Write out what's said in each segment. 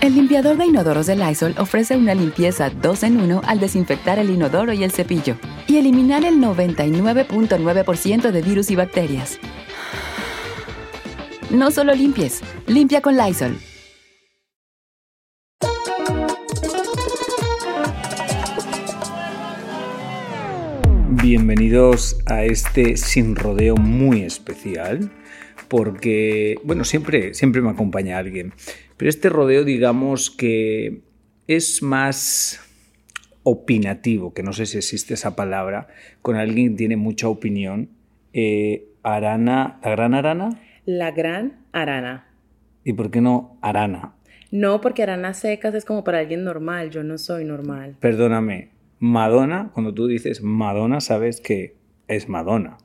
El limpiador de inodoros de Lysol ofrece una limpieza 2 en 1 al desinfectar el inodoro y el cepillo y eliminar el 99.9% de virus y bacterias. No solo limpies, limpia con Lysol. Bienvenidos a este sin rodeo muy especial, porque, bueno, siempre, siempre me acompaña alguien, pero este rodeo digamos que es más opinativo, que no sé si existe esa palabra, con alguien que tiene mucha opinión. Eh, Arana, ¿la gran Arana? La gran Arana. ¿Y por qué no Arana? No, porque aranas secas es como para alguien normal, yo no soy normal. Perdóname, Madonna, cuando tú dices Madonna, sabes que es Madonna.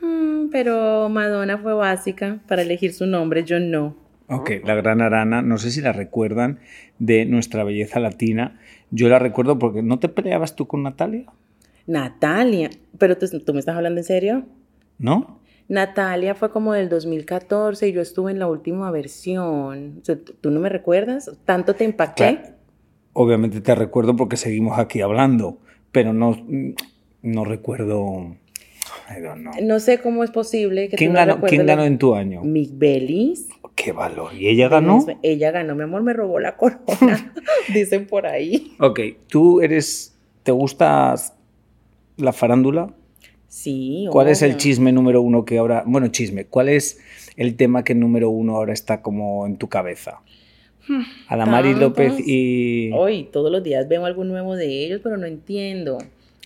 Mm, pero Madonna fue básica para elegir su nombre, yo no. Ok, la gran Arana, no sé si la recuerdan de nuestra belleza latina. Yo la recuerdo porque ¿no te peleabas tú con Natalia? Natalia, pero tú, tú me estás hablando en serio? ¿No? Natalia fue como del 2014 y yo estuve en la última versión. O sea, ¿Tú no me recuerdas? ¿Tanto te impacté? Claro. Obviamente te recuerdo porque seguimos aquí hablando, pero no, no recuerdo. I don't know. No sé cómo es posible que ¿Quién, tú no ganó, ¿quién ganó en tu año? Mick Bellis. ¡Qué valor! ¿Y ella ganó? Ella ganó, mi amor, me robó la corona, dicen por ahí. Ok, ¿tú eres. ¿Te gusta la farándula? Sí, ¿Cuál es el chisme número uno que ahora. Bueno, chisme. ¿Cuál es el tema que número uno ahora está como en tu cabeza? Adamari tantos. López y. Hoy, todos los días veo algo nuevo de ellos, pero no entiendo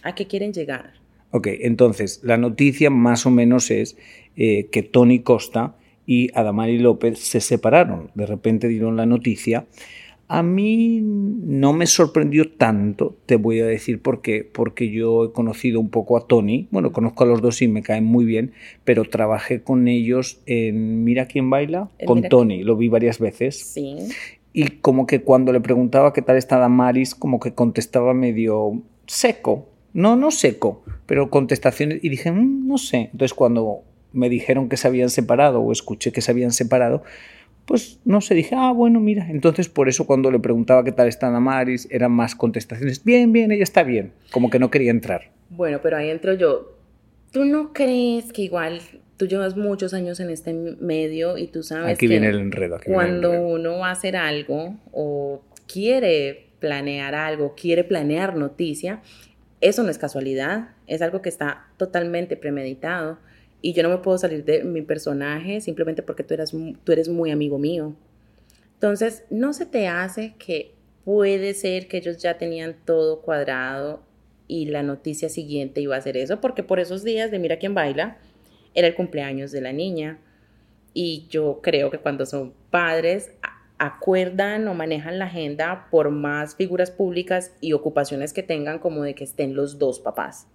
a qué quieren llegar. Ok, entonces la noticia más o menos es eh, que Tony Costa y Adamari López se separaron. De repente dieron la noticia. A mí no me sorprendió tanto, te voy a decir por qué, porque yo he conocido un poco a Tony, bueno, conozco a los dos y me caen muy bien, pero trabajé con ellos en Mira quién baila, con Tony, lo vi varias veces. Sí. Y como que cuando le preguntaba qué tal está Damaris, como que contestaba medio seco. No, no seco, pero contestaciones. Y dije, "Mm, no sé. Entonces cuando me dijeron que se habían separado o escuché que se habían separado, pues no sé, dije, ah, bueno, mira. Entonces por eso cuando le preguntaba qué tal está Damaris, eran más contestaciones. Bien, bien, ella está bien. Como que no quería entrar. Bueno, pero ahí entro yo. ¿Tú no crees que igual tú llevas muchos años en este medio y tú sabes Aquí que viene el enredo. Aquí viene el cuando enredo. uno va a hacer algo o quiere planear algo, quiere planear noticia, eso no es casualidad, es algo que está totalmente premeditado y yo no me puedo salir de mi personaje simplemente porque tú eres, mu- tú eres muy amigo mío. Entonces, ¿no se te hace que puede ser que ellos ya tenían todo cuadrado y la noticia siguiente iba a ser eso? Porque por esos días de Mira quién baila, era el cumpleaños de la niña. Y yo creo que cuando son padres, acuerdan o manejan la agenda por más figuras públicas y ocupaciones que tengan, como de que estén los dos papás.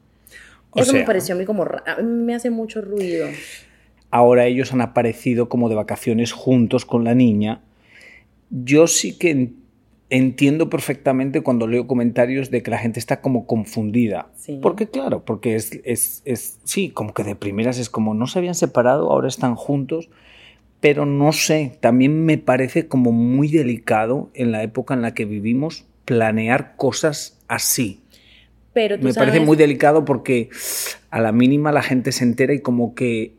O Eso me pareció a mí como, ra- a mí me hace mucho ruido. ahora ellos han aparecido como de vacaciones juntos con la niña. Yo sí que en- entiendo perfectamente cuando leo comentarios de que la gente está como confundida. Sí. Porque claro, porque es, es, es, sí, como que de primeras es como no se habían separado, ahora están juntos, pero no sé, también me parece como muy delicado en la época en la que vivimos planear cosas así. Pero tú Me parece muy delicado porque a la mínima la gente se entera y como que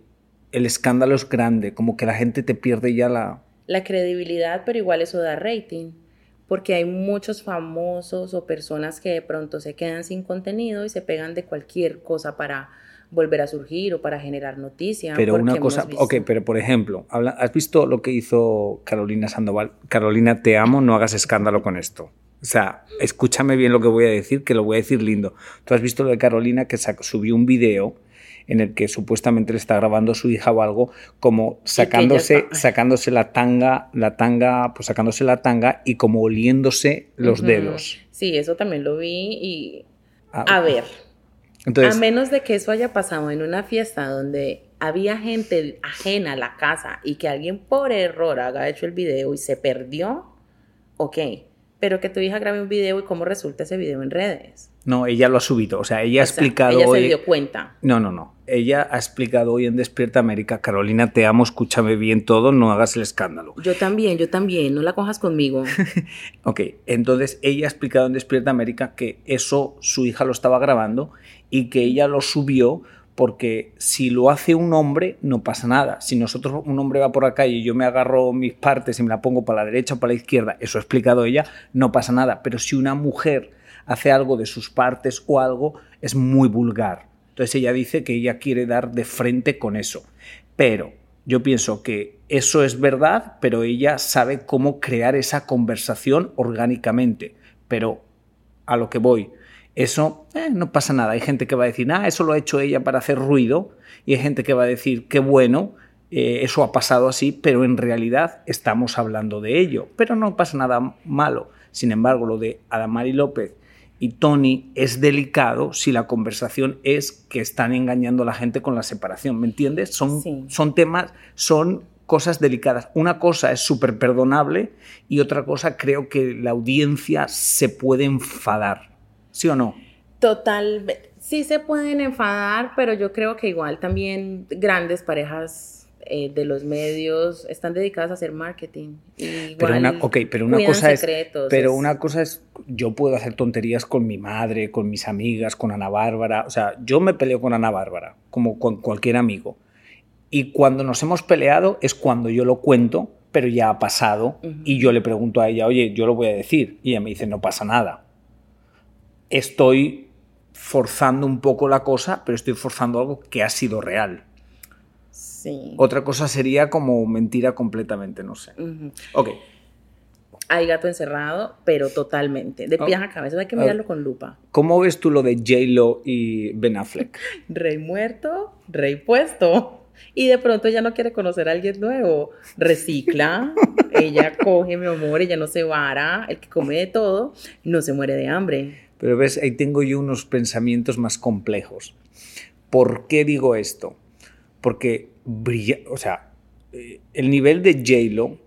el escándalo es grande, como que la gente te pierde ya la... la credibilidad, pero igual eso da rating, porque hay muchos famosos o personas que de pronto se quedan sin contenido y se pegan de cualquier cosa para volver a surgir o para generar noticia. Pero una cosa, ok, pero por ejemplo, ¿has visto lo que hizo Carolina Sandoval? Carolina, te amo, no hagas escándalo con esto. O sea, escúchame bien lo que voy a decir, que lo voy a decir lindo. Tú has visto lo de Carolina que subió un video en el que supuestamente le está grabando a su hija o algo, como sacándose, sacándose la tanga, la tanga, pues sacándose la tanga y como oliéndose los dedos. Sí, eso también lo vi y ah, a ver. Entonces, a menos de que eso haya pasado en una fiesta donde había gente ajena a la casa y que alguien por error haga hecho el video y se perdió, ok. Pero que tu hija grabe un video y cómo resulta ese video en redes. No, ella lo ha subido. O sea, ella ha explicado ella hoy. se dio cuenta. No, no, no. Ella ha explicado hoy en Despierta América. Carolina, te amo, escúchame bien todo, no hagas el escándalo. Yo también, yo también, no la cojas conmigo. ok, entonces ella ha explicado en Despierta América que eso su hija lo estaba grabando y que ella lo subió porque si lo hace un hombre no pasa nada. Si nosotros, un hombre va por la calle y yo me agarro mis partes y me la pongo para la derecha o para la izquierda, eso ha explicado ella, no pasa nada. Pero si una mujer hace algo de sus partes o algo, es muy vulgar. Entonces ella dice que ella quiere dar de frente con eso. Pero yo pienso que eso es verdad, pero ella sabe cómo crear esa conversación orgánicamente. Pero a lo que voy, eso eh, no pasa nada. Hay gente que va a decir, ah, eso lo ha hecho ella para hacer ruido, y hay gente que va a decir, qué bueno, eh, eso ha pasado así, pero en realidad estamos hablando de ello. Pero no pasa nada malo. Sin embargo, lo de Adamari López y Tony es delicado si la conversación es que están engañando a la gente con la separación, ¿me entiendes? Son, son temas, son cosas delicadas. Una cosa es súper perdonable y otra cosa creo que la audiencia se puede enfadar. ¿Sí o no? Total, sí se pueden enfadar, pero yo creo que igual también grandes parejas eh, de los medios están dedicadas a hacer marketing. pero una, pero una cosa es, pero una cosa es, yo puedo hacer tonterías con mi madre, con mis amigas, con Ana Bárbara, o sea, yo me peleo con Ana Bárbara, como con cualquier amigo. Y cuando nos hemos peleado es cuando yo lo cuento, pero ya ha pasado, y yo le pregunto a ella, oye, yo lo voy a decir, y ella me dice, no pasa nada estoy forzando un poco la cosa, pero estoy forzando algo que ha sido real. Sí. Otra cosa sería como mentira completamente, no sé. Ok. Hay gato encerrado, pero totalmente. De pie a cabeza, hay que mirarlo con lupa. ¿Cómo ves tú lo de J-Lo y Ben Affleck? rey muerto, rey puesto. Y de pronto ya no quiere conocer a alguien nuevo. Recicla, ella coge, mi amor, ella no se vara. El que come de todo no se muere de hambre. Pero ves, ahí tengo yo unos pensamientos más complejos. ¿Por qué digo esto? Porque brilla, o sea, eh, el nivel de J-Lo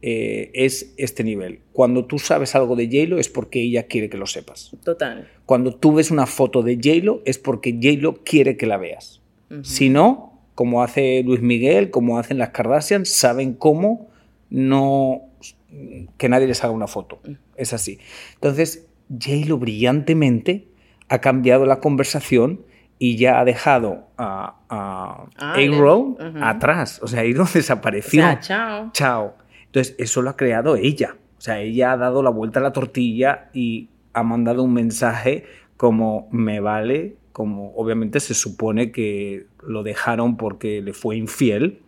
eh, es este nivel. Cuando tú sabes algo de J-Lo es porque ella quiere que lo sepas. Total. Cuando tú ves una foto de J-Lo es porque J-Lo quiere que la veas. Si no, como hace Luis Miguel, como hacen las Kardashian, saben cómo no que nadie les haga una foto. Es así. Entonces, J-Lo brillantemente ha cambiado la conversación y ya ha dejado a, a ah, atrás. O sea, A-Row desapareció. chao. Chao. Entonces, eso lo ha creado ella. O sea, ella ha dado la vuelta a la tortilla y ha mandado un mensaje como me vale, como obviamente se supone que lo dejaron porque le fue infiel.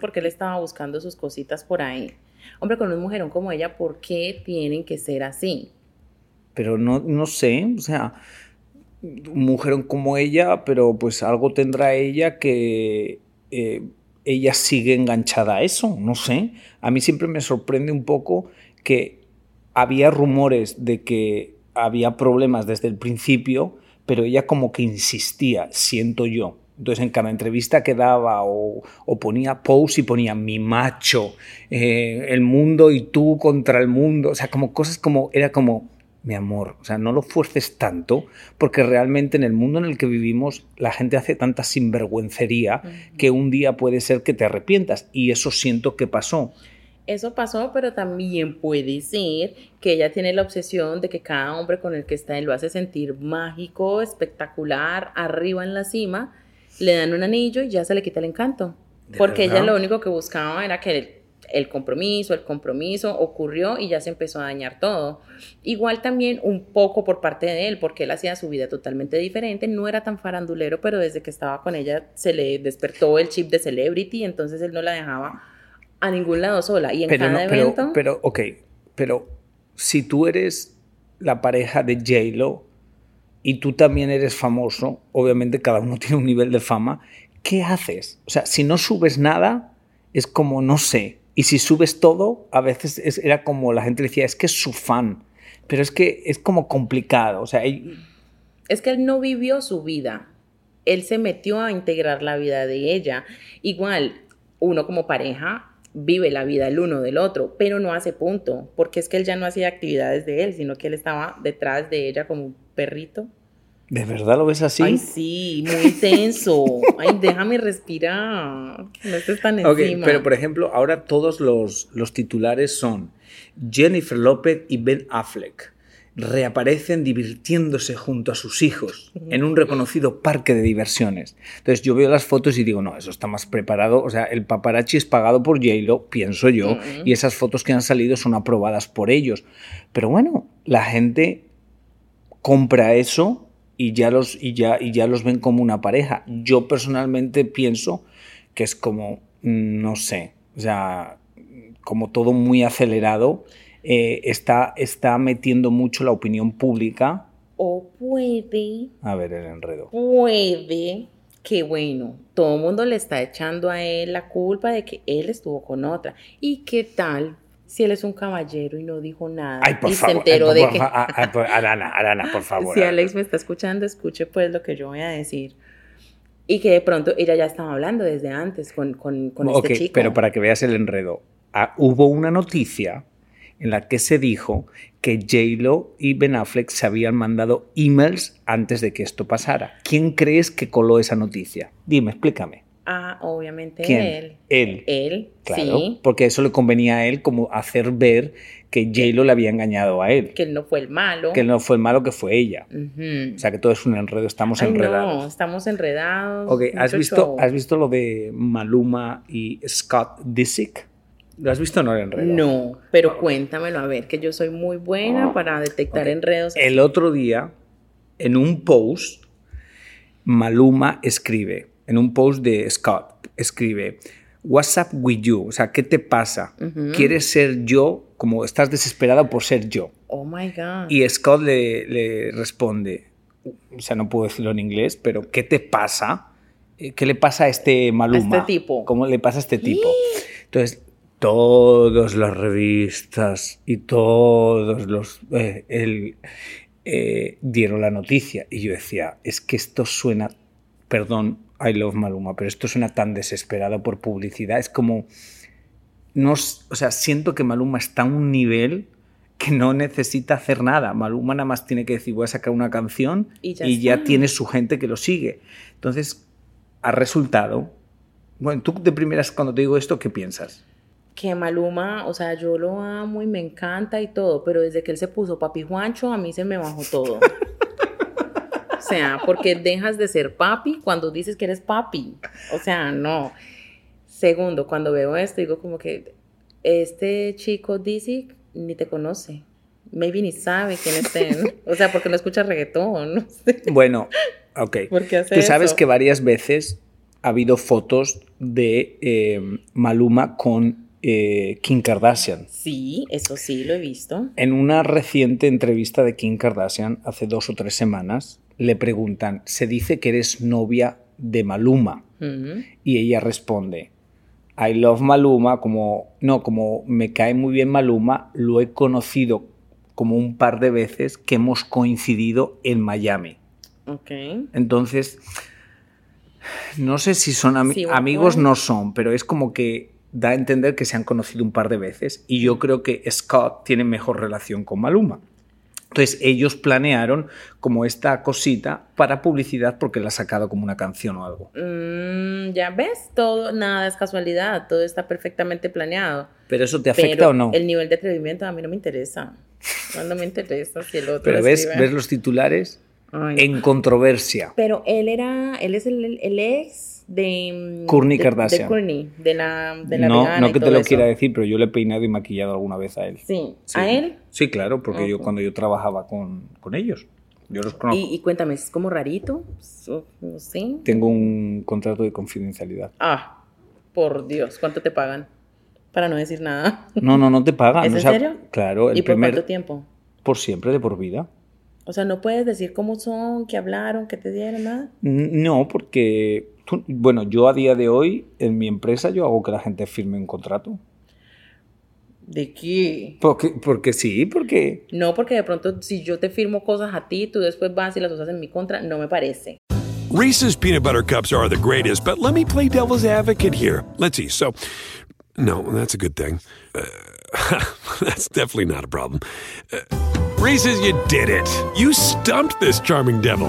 porque él estaba buscando sus cositas por ahí. Hombre, con un mujerón como ella, ¿por qué tienen que ser así? Pero no, no sé, o sea, mujer como ella, pero pues algo tendrá ella que eh, ella sigue enganchada a eso, no sé. A mí siempre me sorprende un poco que había rumores de que había problemas desde el principio, pero ella como que insistía, siento yo. Entonces en cada entrevista que daba o, ponía post y ponía mi macho, eh, el mundo y tú contra el mundo, o sea, como cosas como, era como, mi amor, o sea, no lo fuerces tanto, porque realmente en el mundo en el que vivimos la gente hace tanta sinvergüencería que un día puede ser que te arrepientas, y eso siento que pasó. Eso pasó, pero también puede ser que ella tiene la obsesión de que cada hombre con el que está él lo hace sentir mágico, espectacular, arriba en la cima, le dan un anillo y ya se le quita el encanto. Porque ella lo único que buscaba era que el compromiso, el compromiso ocurrió y ya se empezó a dañar todo. Igual también un poco por parte de él, porque él hacía su vida totalmente diferente, no era tan farandulero, pero desde que estaba con ella se le despertó el chip de celebrity, entonces él no la dejaba a ningún lado sola. Y en pero cada evento... Pero, ok, pero si tú eres la pareja de J-Lo y tú también eres famoso, obviamente cada uno tiene un nivel de fama, ¿qué haces? O sea, si no subes nada, es como, no sé. Y si subes todo, a veces es- era como la gente decía, es que es su fan. Pero es que es como complicado. O sea, Es que él no vivió su vida. Él se metió a integrar la vida de ella. Igual, uno como pareja vive la vida el uno del otro, pero no hace punto, porque es que él ya no hacía actividades de él, sino que él estaba detrás de ella como un perrito. ¿De verdad lo ves así? Ay, sí, muy tenso. Ay, déjame respirar. No estés tan Ok, encima. pero por ejemplo, ahora todos los, los titulares son Jennifer López y Ben Affleck reaparecen divirtiéndose junto a sus hijos en un reconocido parque de diversiones. Entonces yo veo las fotos y digo, no, eso está más preparado. O sea, el paparazzi es pagado por J-Lo, pienso yo, y esas fotos que han salido son aprobadas por ellos. Pero bueno, la gente compra eso y ya los, y ya, y ya los ven como una pareja. Yo personalmente pienso que es como, mm, no sé, o sea, como todo muy acelerado, eh, está, está metiendo mucho la opinión pública. O puede, A ver el enredo. puede, que bueno, todo el mundo le está echando a él la culpa de que él estuvo con otra. ¿Y qué tal si él es un caballero y no dijo nada? Ay, por y favor. se enteró ay, de por que... fa- ah, ah, por- Arana, Arana, por favor. Si. Alex me está escuchando, escuche pues lo que yo voy a decir. Y que de pronto ella ya estaba hablando desde antes con, con, con Ok, este chico. pero para que veas el enredo, ah, hubo una noticia en la que se dijo que J-Lo y Ben Affleck se habían mandado emails antes de que esto pasara. ¿Quién crees que coló esa noticia? Dime, explícame. Ah, obviamente ¿Quién? él. Él. Él, Claro, sí. porque eso le convenía a él como hacer ver que J-Lo le había engañado a él, Que él no fue el malo. que él no fue el malo, que fue ella. O sea que todo es un enredo, estamos Ay, enredados. no, estamos enredados. Ok, ¿has visto, show. ¿has visto lo de Maluma y Scott Disick? ¿Lo has visto o no el enredo? No, pero cuéntamelo, a ver, que yo soy muy buena para detectar enredos. El otro día, en un post, Maluma escribe, en un post de Scott, escribe, What's up with you? O sea, ¿qué te pasa? ¿Quieres ser yo? Como estás desesperado por ser yo. Oh my God. Y Scott le, le responde, o sea, no puedo decirlo en inglés, pero ¿qué te pasa? Eh, ¿Qué le pasa a este Maluma? este tipo. ¿Cómo le pasa a este tipo? Entonces, todas las revistas y todos los... eh, el- eh, dieron la noticia y yo decía, es que esto suena, perdón, I love Maluma, pero esto suena tan desesperado por publicidad, es como, no, o sea, siento que Maluma está a un nivel que no necesita hacer nada. Maluma nada más tiene que decir, voy a sacar una canción Y ya y ya tiene su gente que lo sigue. Entonces, ha resultado... Bueno, tú de primeras cuando te digo esto, ¿qué piensas? que Maluma, o sea, yo lo amo y me encanta y todo, pero desde que él se puso papi Juancho, a mí se me bajó todo. o sea, porque dejas de ser papi cuando dices que eres papi. O sea, no. Segundo, cuando veo esto, digo como que este chico Dizzy ni te conoce. Maybe ni sabe quién es él. O sea, porque no escucha reggaetón. No sé. Bueno, ok. ¿Por qué hace Tú sabes eso? que varias veces ha habido fotos de eh, Maluma con eh, Kim Kardashian. Sí, eso sí, lo he visto. En una reciente entrevista de Kim Kardashian, hace dos o tres semanas, le preguntan, se dice que eres novia de Maluma. Y ella responde, I love Maluma, como, no, como me cae muy bien Maluma, lo he conocido como un par de veces que hemos coincidido en Miami. Ok. Entonces, no sé si son ami- Sí, bueno, amigos, no son, pero es como que da a entender que se han conocido un par de veces y yo creo que Scott tiene mejor relación con Maluma. Entonces ellos planearon como esta cosita para publicidad porque la ha sacado como una canción o algo. Mm, ya ves, todo, nada es casualidad, todo está perfectamente planeado. ¿Pero eso te afecta Pero o no? El nivel de atrevimiento a mí no me interesa. No, no me interesa si el otro Pero ves, escribe. ves los titulares Ay, no. en controversia. Pero él era, él es el, el ex de... Kourtney de- Kardashian. De Kourtney, de la, de la No, vegana no y que te todo lo eso. quiera decir, pero yo le he peinado y maquillado alguna vez a él. Sí. Sí. ¿A él? Sí, claro, porque yo cuando yo trabajaba con, con ellos, yo los conozco. Y, y cuéntame, ¿es como rarito? So- No sé. Tengo un contrato de confidencialidad. Ah, por Dios, ¿cuánto te pagan? Para no decir nada. No, no, no te pagan. ¿Es o en sea, serio? Claro, el ¿Y por primer cuánto tiempo? por siempre de por vida. O sea, no puedes decir cómo son, qué hablaron, qué te dieron, nada. No, porque, tú- bueno, yo a día de hoy, en mi empresa, yo hago que la gente firme un contrato. ¿De qué? Porque, porque sí, porque... No, porque de pronto si yo te firmo cosas a ti, tú después vas y las usas en mi contra, no me parece. Reese's peanut butter cups are the greatest, but let me play devil's advocate here. Let's see. So, no, that's a good thing. Uh, that's definitely not a problem. Uh, Reese's, you did it. You stumped this charming devil.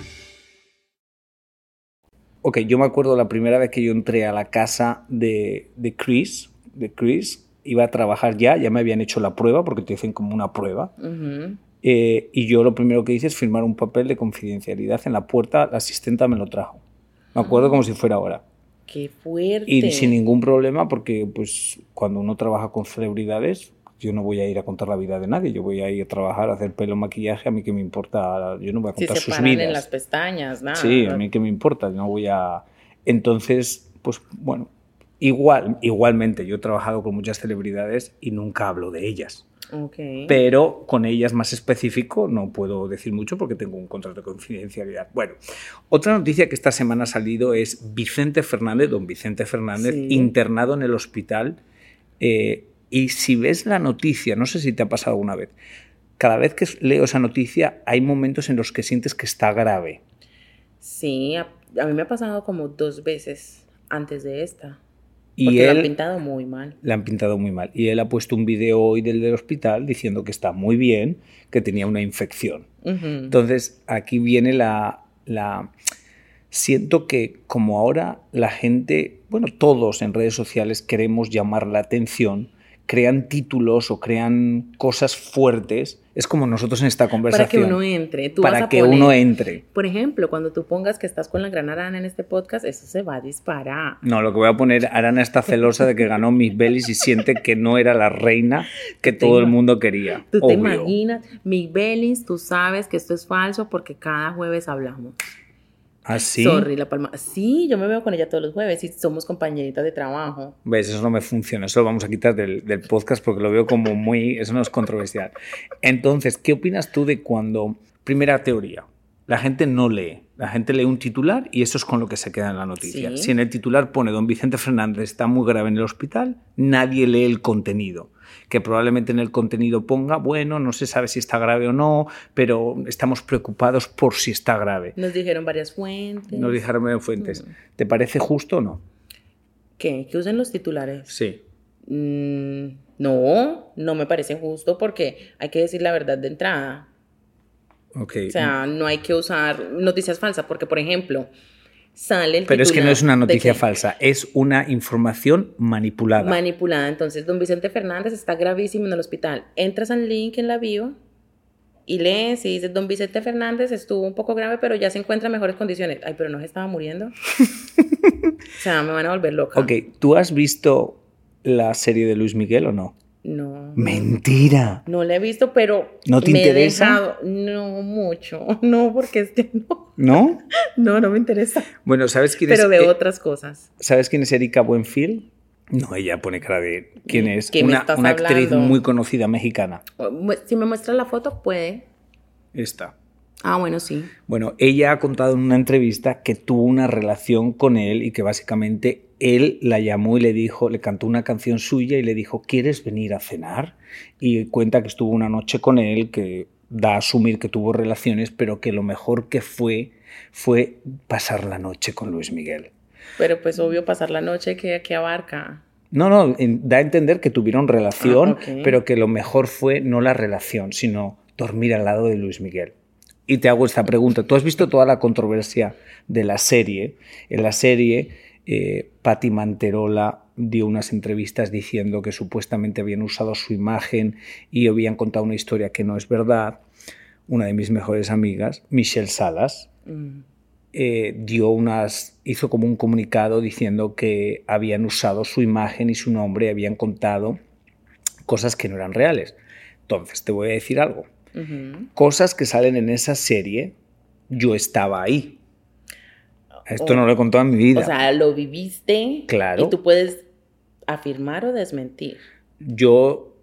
Ok, yo me acuerdo la primera vez que yo entré a la casa de, de Chris, de Chris, iba a trabajar ya, ya me habían hecho la prueba, porque te dicen como una prueba. Eh, y yo lo primero que hice es firmar un papel de confidencialidad en la puerta, la asistenta me lo trajo. Me acuerdo como si fuera ahora. Qué fuerte. Y sin ningún problema, porque pues cuando uno trabaja con celebridades, yo no voy a ir a contar la vida de nadie, yo voy a ir a trabajar, a hacer pelo, maquillaje, a mí que me importa, yo no voy a Si contar se sus paran vidas. en las pestañas, nada. Sí, a mí que me importa, no voy a... Entonces, pues bueno, igual, igualmente, yo he trabajado con muchas celebridades y nunca hablo de ellas. Ok. Pero con ellas más específico no puedo decir mucho porque tengo un contrato de confidencialidad. Bueno, otra noticia que esta semana ha salido es Vicente Fernández, don Vicente Fernández, Sí. internado en el hospital. eh, y si ves la noticia, no sé si te ha pasado alguna vez, cada vez que leo esa noticia hay momentos en los que sientes que está grave. Sí, a, a mí me ha pasado como dos veces antes de esta. Y Porque lo han él, pintado muy mal. le han pintado muy mal. Y él ha puesto un video hoy del, del hospital diciendo que está muy bien, que tenía una infección. Entonces, aquí viene la, la... Siento que como ahora la gente, bueno, todos en redes sociales queremos llamar la atención, crean títulos o crean cosas fuertes, es como nosotros en esta Para que conversación. uno entre. Tú para vas a que poner- uno entre. Por ejemplo, cuando tú pongas que estás con la gran arana en este podcast, eso se va a disparar. No, lo que voy a poner, Arana está celosa de que ganó Miss Bellis y siente que no era la reina que todo el mundo quería. Tú te imaginas, Mick Bellis, tú sabes que esto es falso porque cada jueves hablamos. ¿Así? Sorry, la palma. Sí, yo me veo con ella todos los jueves y somos compañeritas de trabajo. ¿Ves? Eso no me funciona. Eso lo vamos a quitar del, del podcast porque lo veo como muy... Eso no es controversial. Entonces, ¿qué opinas tú de cuando... Primera teoría. La gente no lee. La gente lee un titular y eso es con lo que se queda en la noticia. Sí. Si en el titular pone Don Vicente Fernández está muy grave en el hospital, nadie lee el contenido. Que probablemente en el contenido ponga, bueno, no se sabe si está grave o no, pero estamos preocupados por si está grave. Nos dijeron varias fuentes. Nos dijeron en fuentes. ¿Te parece justo o no? ¿Qué? ¿Que usen los titulares? Sí. Mm, no, no me parece justo porque hay que decir la verdad de entrada. Ok. O sea, no hay que usar noticias falsas porque, por ejemplo, sale el Pero es que no es una noticia falsa, es una información manipulada. Manipulada. Entonces, don Vicente Fernández está gravísimo en el hospital. Entras al link en la bio y lees y dices, don Vicente Fernández estuvo un poco grave, pero ya se encuentra en mejores condiciones. Ay, pero no se estaba muriendo. o sea, me van a volver loca. ok, ¿tú has visto la serie de Luis Miguel o no? No. Mentira. No la he visto, pero ¿No te me he interesa? dejado- No mucho. No, porque este no. ¿No? No, no me interesa. Bueno, ¿sabes quién Pero es? veo eh, otras cosas. ¿Sabes quién es Erika Buenfil? No, ella pone cara de quién es. ¿Qué me Una, estás una actriz muy conocida mexicana. Mu- Si me muestra la foto, puede. Esta. Ah, bueno, sí. Bueno, ella ha contado en una entrevista que tuvo una relación con él y que básicamente él la llamó y le dijo, le cantó una canción suya y le dijo, ¿quieres venir a cenar? Y cuenta que estuvo una noche con él, que da a asumir que tuvo relaciones, pero que lo mejor que fue fue pasar la noche con Luis Miguel. Pero pues obvio pasar la noche que, que abarca. No, no, da a entender que tuvieron relación, Ah, pero que lo mejor fue no la relación, sino dormir al lado de Luis Miguel. Y te hago esta pregunta. Tú has visto toda la controversia de la serie. En la serie, eh, Patti Manterola dio unas entrevistas diciendo que supuestamente habían usado su imagen y habían contado una historia que no es verdad. una de mis mejores amigas, Michelle Salas, Mm. eh, dio unas, hizo como un comunicado diciendo que habían usado su imagen y su nombre y habían contado cosas que no eran reales. Entonces, te voy a decir algo. Cosas que salen en esa serie, yo estaba ahí. Esto no lo he contado en mi vida. O sea, lo viviste. Claro. Y tú puedes afirmar o desmentir. yo,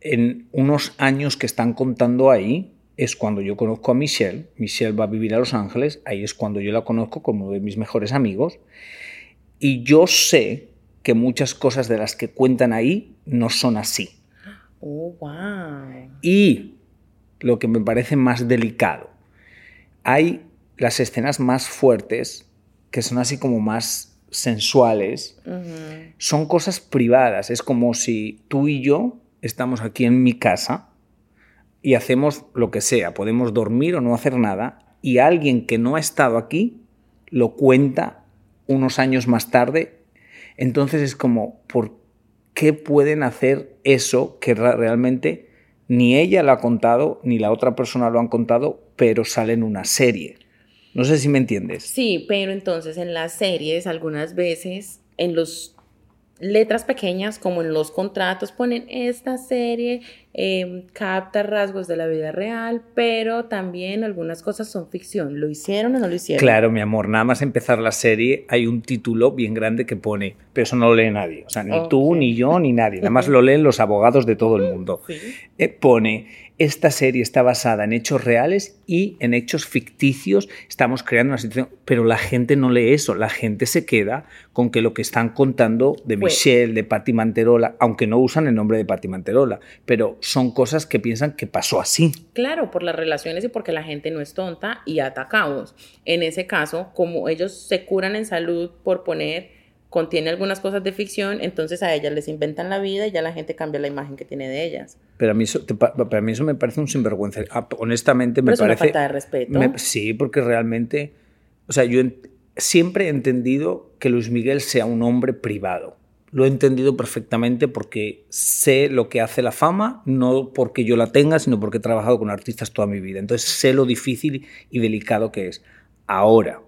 en unos años que están contando ahí, es cuando yo conozco a Michelle. Michelle va a vivir a Los Ángeles. Ahí es cuando yo la conozco como uno de mis mejores amigos. Y yo sé que muchas cosas de las que cuentan ahí no son así. Oh, wow. Y lo que me parece más delicado, hay las escenas más fuertes, que son así como más sensuales, son cosas privadas. Es como si tú y yo estamos aquí en mi casa y hacemos lo que sea, podemos dormir o no hacer nada, y alguien que no ha estado aquí lo cuenta unos años más tarde. Entonces es como, ¿por qué pueden hacer eso que realmente ni ella lo ha contado, ni la otra persona lo han contado, pero sale en una serie? No sé si me entiendes. Sí, pero entonces en las series algunas veces en los letras pequeñas como en los contratos ponen esta serie eh, capta rasgos de la vida real, pero también algunas cosas son ficción. ¿Lo hicieron o no lo hicieron? Claro, mi amor, nada más empezar la serie hay un título bien grande que pone, pero eso no lo lee nadie, o sea, ni tú, ni yo, ni nadie, nada más lo leen los abogados de todo el mundo. Sí. Eh, pone, esta serie está basada en hechos reales y en hechos ficticios, estamos creando una situación, pero la gente no lee eso, la gente se queda con que lo que están contando de Pues- Michelle, de Patti Manterola, aunque no usan el nombre de Patti Manterola, pero son cosas que piensan que pasó así. Claro, por las relaciones y porque la gente no es tonta y atacados. En ese caso, como ellos se curan en salud por poner, contiene algunas cosas de ficción, entonces a ellas les inventan la vida y ya la gente cambia la imagen que tiene de ellas. Pero a mí eso, te pa- para mí eso me parece un sinvergüenza. Ah, Honestamente, me Pero es una parece. falta de respeto. me- sí, porque realmente. O sea, yo en- siempre he entendido que Luis Miguel sea un hombre privado. Lo he entendido perfectamente porque sé lo que hace la fama, no porque yo la tenga, sino porque he trabajado con artistas toda mi vida. Entonces sé lo difícil y delicado que es. Ahora,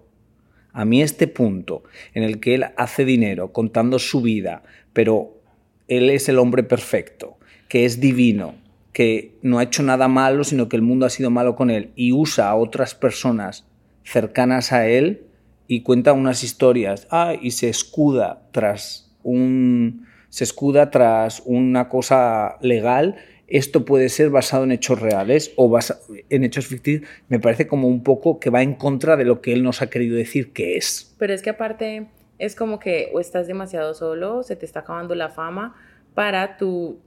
a mí este punto en el que él hace dinero contando su vida, pero él es el hombre perfecto, que es divino, que no ha hecho nada malo, sino que el mundo ha sido malo con él y usa a otras personas cercanas a él y cuenta unas historias ah, y se escuda tras un se escuda tras una cosa legal esto puede ser basado en hechos reales o basa- en hechos ficticios me parece como un poco que va en contra de lo que él nos ha querido decir que es Pero es que aparte es como que o estás demasiado solo, se te está acabando la fama para tu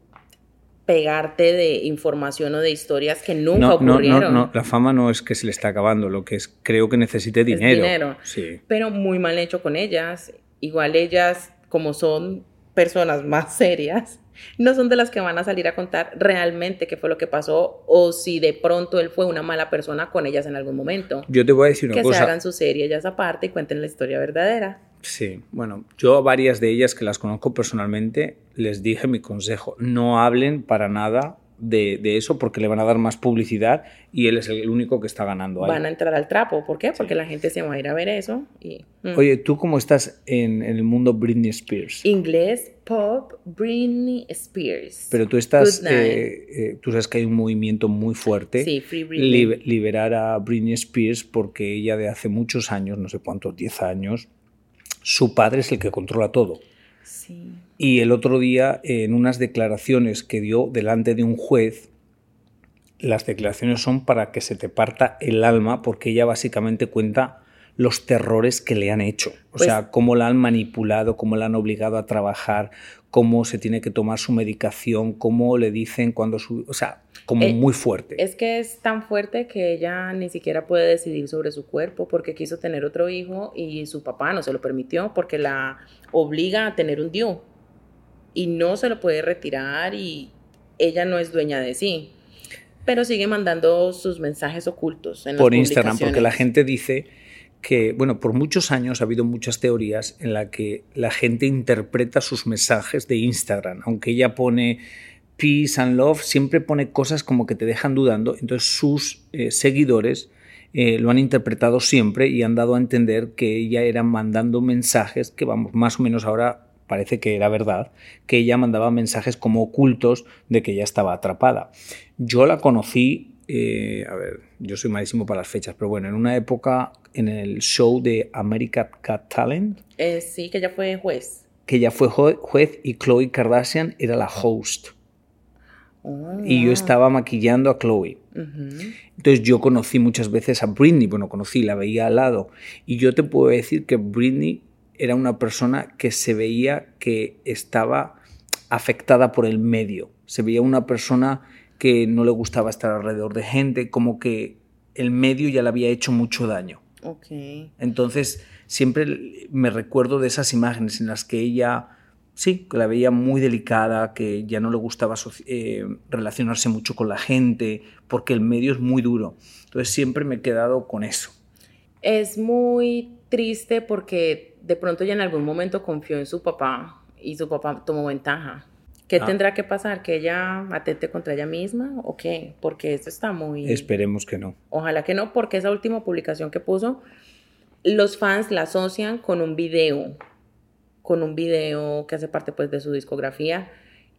pegarte de información o de historias que nunca no, no, ocurrieron. no, no, la fama no es que se le está acabando, lo que es creo que necesite dinero. dinero. Sí. Pero muy mal hecho con ellas. Igual ellas, como son personas más serias, no son de las que van a salir a contar realmente qué fue lo que pasó o si de pronto él fue una mala persona con ellas en algún momento. Yo te voy a decir una que se cosa. hagan su serie ellas aparte y cuenten la historia verdadera. Sí, bueno, yo a varias de ellas que las conozco personalmente les dije mi consejo, no hablen para nada de, de eso porque le van a dar más publicidad y él es el único que está ganando ahí. Van a entrar al trapo. ¿Por qué? Porque la gente se va a ir a ver eso. Y, mm. Oye, ¿tú cómo estás en, en el mundo Britney Spears? Inglés, pop, Britney Spears. Pero tú estás, eh, eh, tú sabes que hay un movimiento muy fuerte. Sí, Free Britney. Libe- liberar a Britney Spears porque ella de hace muchos años, no sé cuántos, 10 años, su padre es el que controla todo. Sí. Y el otro día, en unas declaraciones que dio delante de un juez, las declaraciones son para que se te parta el alma porque ella básicamente cuenta los terrores que le han hecho. O Pues- sea, cómo la han manipulado, cómo la han obligado a trabajar, cómo se tiene que tomar su medicación, cómo le dicen cuando su... O sea, como Eh, muy fuerte. Es que es tan fuerte que ella ni siquiera puede decidir sobre su cuerpo porque quiso tener otro hijo y su papá no se lo permitió porque la obliga a tener un DIU y no se lo puede retirar y ella no es dueña de sí. Pero sigue mandando sus mensajes ocultos en las por Instagram, porque la gente dice que, bueno, por muchos años ha habido muchas teorías en la que la gente interpreta sus mensajes de Instagram, aunque ella pone peace and love, siempre pone cosas como que te dejan dudando. Entonces sus eh, seguidores eh, lo han interpretado siempre y han dado a entender que ella era mandando mensajes que, vamos, más o menos ahora parece que era verdad, que ella mandaba mensajes como ocultos de que ella estaba atrapada. Yo la conocí, eh, a ver, yo soy malísimo para las fechas, pero bueno, en una época en el show de America Got Talent. Eh, sí, que ella fue juez. Que ella fue juez y Chloe Kardashian era la host. Y yo estaba maquillando a Chloe. Entonces yo conocí muchas veces a Britney, bueno, conocí, la veía al lado. Y yo te puedo decir que Britney era una persona que se veía que estaba afectada por el medio. Se veía una persona que no le gustaba estar alrededor de gente, como que el medio ya le había hecho mucho daño. Entonces siempre me recuerdo de esas imágenes en las que ella sí, que la veía muy delicada, que ya no le gustaba eh, relacionarse mucho con la gente, porque el medio es muy duro. Entonces siempre me he quedado con eso. Es muy triste porque de pronto ya en algún momento confió en su papá y su papá tomó ventaja. ¿Qué ah. tendrá que pasar? ¿Que ella atente contra ella misma o qué? Porque esto está muy... Esperemos que no. Ojalá que no, porque esa última publicación que puso, los fans la asocian con un video con un video que hace parte pues de su discografía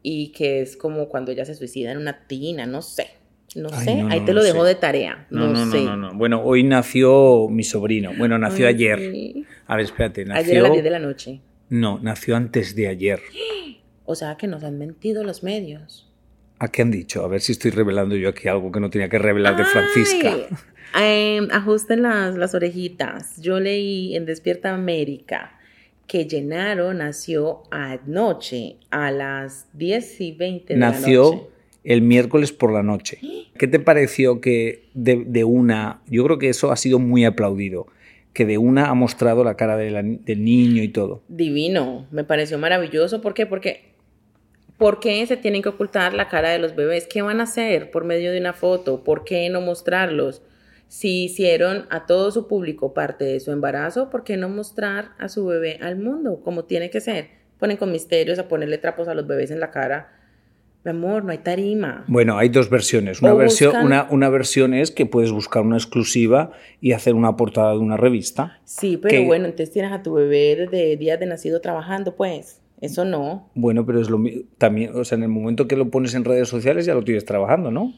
y que es como cuando ella se suicida en una tina, no sé. No sé, ahí te lo dejo de tarea. No, no, sé. no, no, Bueno, hoy nació mi sobrino. Bueno, nació ayer. A ver, espérate. Nació... Ayer a las 10 de la noche. No, nació antes de ayer. O sea que nos han mentido los medios. ¿A qué han dicho? A ver si estoy revelando yo aquí algo que no tenía que revelar de Francisca. Em, ajusten las, las orejitas. Yo leí en Despierta América que Gennaro nació anoche a las 10 y 20 de nació la noche. el miércoles por la noche. ¿Qué te pareció que de, una, yo creo que eso ha sido muy aplaudido, que de una ha mostrado la cara del niño y todo? Divino, me pareció maravilloso. ¿Por qué? Porque ¿Por qué se tienen que ocultar la cara de los bebés? ¿Qué van a hacer por medio de una foto? ¿Por qué no mostrarlos? Si hicieron a todo su público parte de su embarazo, ¿por qué no mostrar a su bebé al mundo como tiene que ser? Ponen con misterios a ponerle trapos a los bebés en la cara. Mi amor, no hay tarima. Bueno, hay dos versiones. Una, versión, una, una, versión es que puedes buscar una exclusiva y hacer una portada de una revista. Sí, pero bueno, entonces tienes a tu bebé desde días de nacido trabajando, pues. Eso no. Bueno, pero es lo también, o sea, en el momento que lo pones en redes sociales ya lo tienes trabajando, ¿no?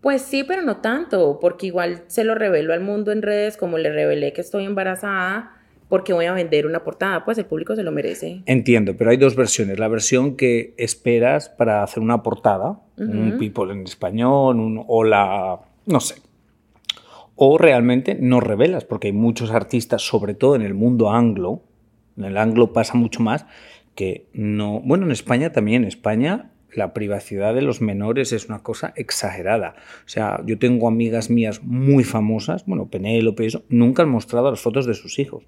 Pues sí, pero no tanto, porque igual se lo revelo al mundo en redes como le revelé que estoy embarazada, porque voy a vender una portada, pues el público se lo merece. Entiendo, pero hay dos versiones. La versión que esperas para hacer una portada, un people en español, un hola, no sé. O realmente no revelas, porque hay muchos artistas, sobre todo en el mundo anglo, en el anglo pasa mucho más, que no, bueno, en España también, en España la privacidad de los menores es una cosa exagerada. O sea, yo tengo amigas mías muy famosas, bueno, Penélope, eso, nunca han mostrado las fotos de sus hijos.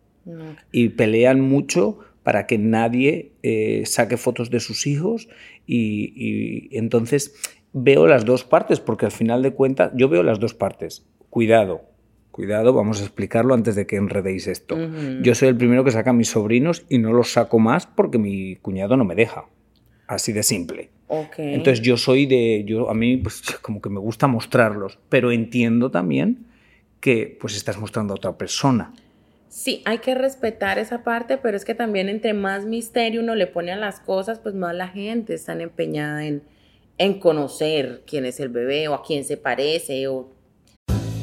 Y pelean mucho para que nadie eh, saque fotos de sus hijos y, y, entonces veo las dos partes, porque al final de cuentas yo veo las dos partes. Cuidado, cuidado, vamos a explicarlo antes de que enredéis esto. Yo soy el primero que saca a mis sobrinos y no los saco más porque mi cuñado no me deja. Así de simple. Entonces yo soy de, yo a mí pues como que me gusta mostrarlos, pero entiendo también que pues estás mostrando a otra persona. Sí, hay que respetar esa parte, pero es que también entre más misterio uno le pone a las cosas, pues más la gente está empeñada en, en conocer quién es el bebé o a quién se parece o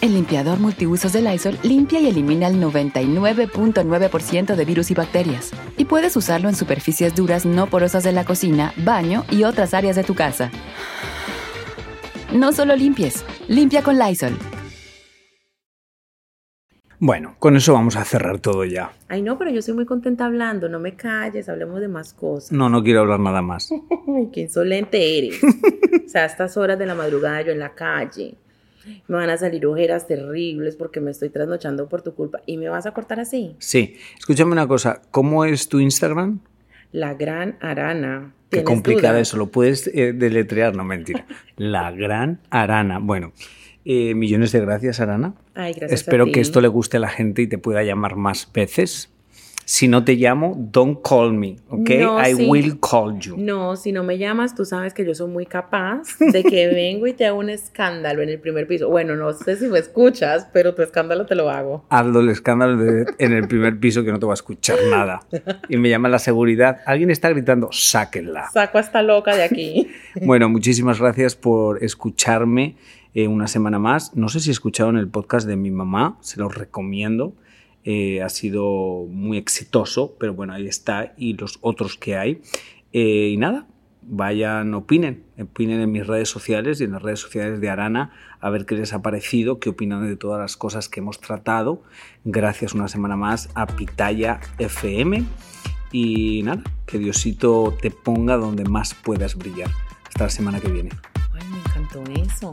El limpiador multiusos de Lysol limpia y elimina el 99.9% de virus y bacterias. Y puedes usarlo en superficies duras no porosas de la cocina, baño y otras áreas de tu casa. No solo limpies, limpia con Lysol. Bueno, con eso vamos a cerrar todo ya. Ay, no, pero yo soy muy contenta hablando. No me calles, hablemos de más cosas. No, no quiero hablar nada más. Ay, qué insolente eres. o sea, a estas horas de la madrugada yo en la calle. Me van a salir ojeras terribles porque me estoy trasnochando por tu culpa. ¿Y me vas a cortar así? Sí. Escúchame una cosa. ¿Cómo es tu Instagram? La gran arana. Qué ¿Tienes complicado duda? eso. Lo puedes eh, deletrear, no mentira. La gran Arana. Bueno, eh, millones de gracias, Arana. Ay, gracias a Espero ti. que esto le guste a la gente y te pueda llamar más veces. Si no te llamo, don't call me, ¿ok? No, I sí. will call you. No, si no me llamas, tú sabes que yo soy muy capaz de que vengo y te hago un escándalo en el primer piso. Bueno, no sé si me escuchas, pero tu escándalo te lo hago. Hazlo el escándalo de- en el primer piso que no te va a escuchar nada. Y me llama la seguridad. Alguien está gritando, sáquenla. Saco a esta loca de aquí. Bueno, muchísimas gracias por escucharme eh, una semana más. No sé si escucharon el podcast de mi mamá, se los recomiendo. Eh, ha sido muy exitoso, pero bueno, ahí está. Y los otros que hay. Eh, y nada, vayan, opinen. Opinen en mis redes sociales y en las redes sociales de Arana a ver qué les ha parecido, qué opinan de todas las cosas que hemos tratado. Gracias una semana más a Pitaya FM. Y nada, que Diosito te ponga donde más puedas brillar. Hasta la semana que viene. Ay, me encantó eso.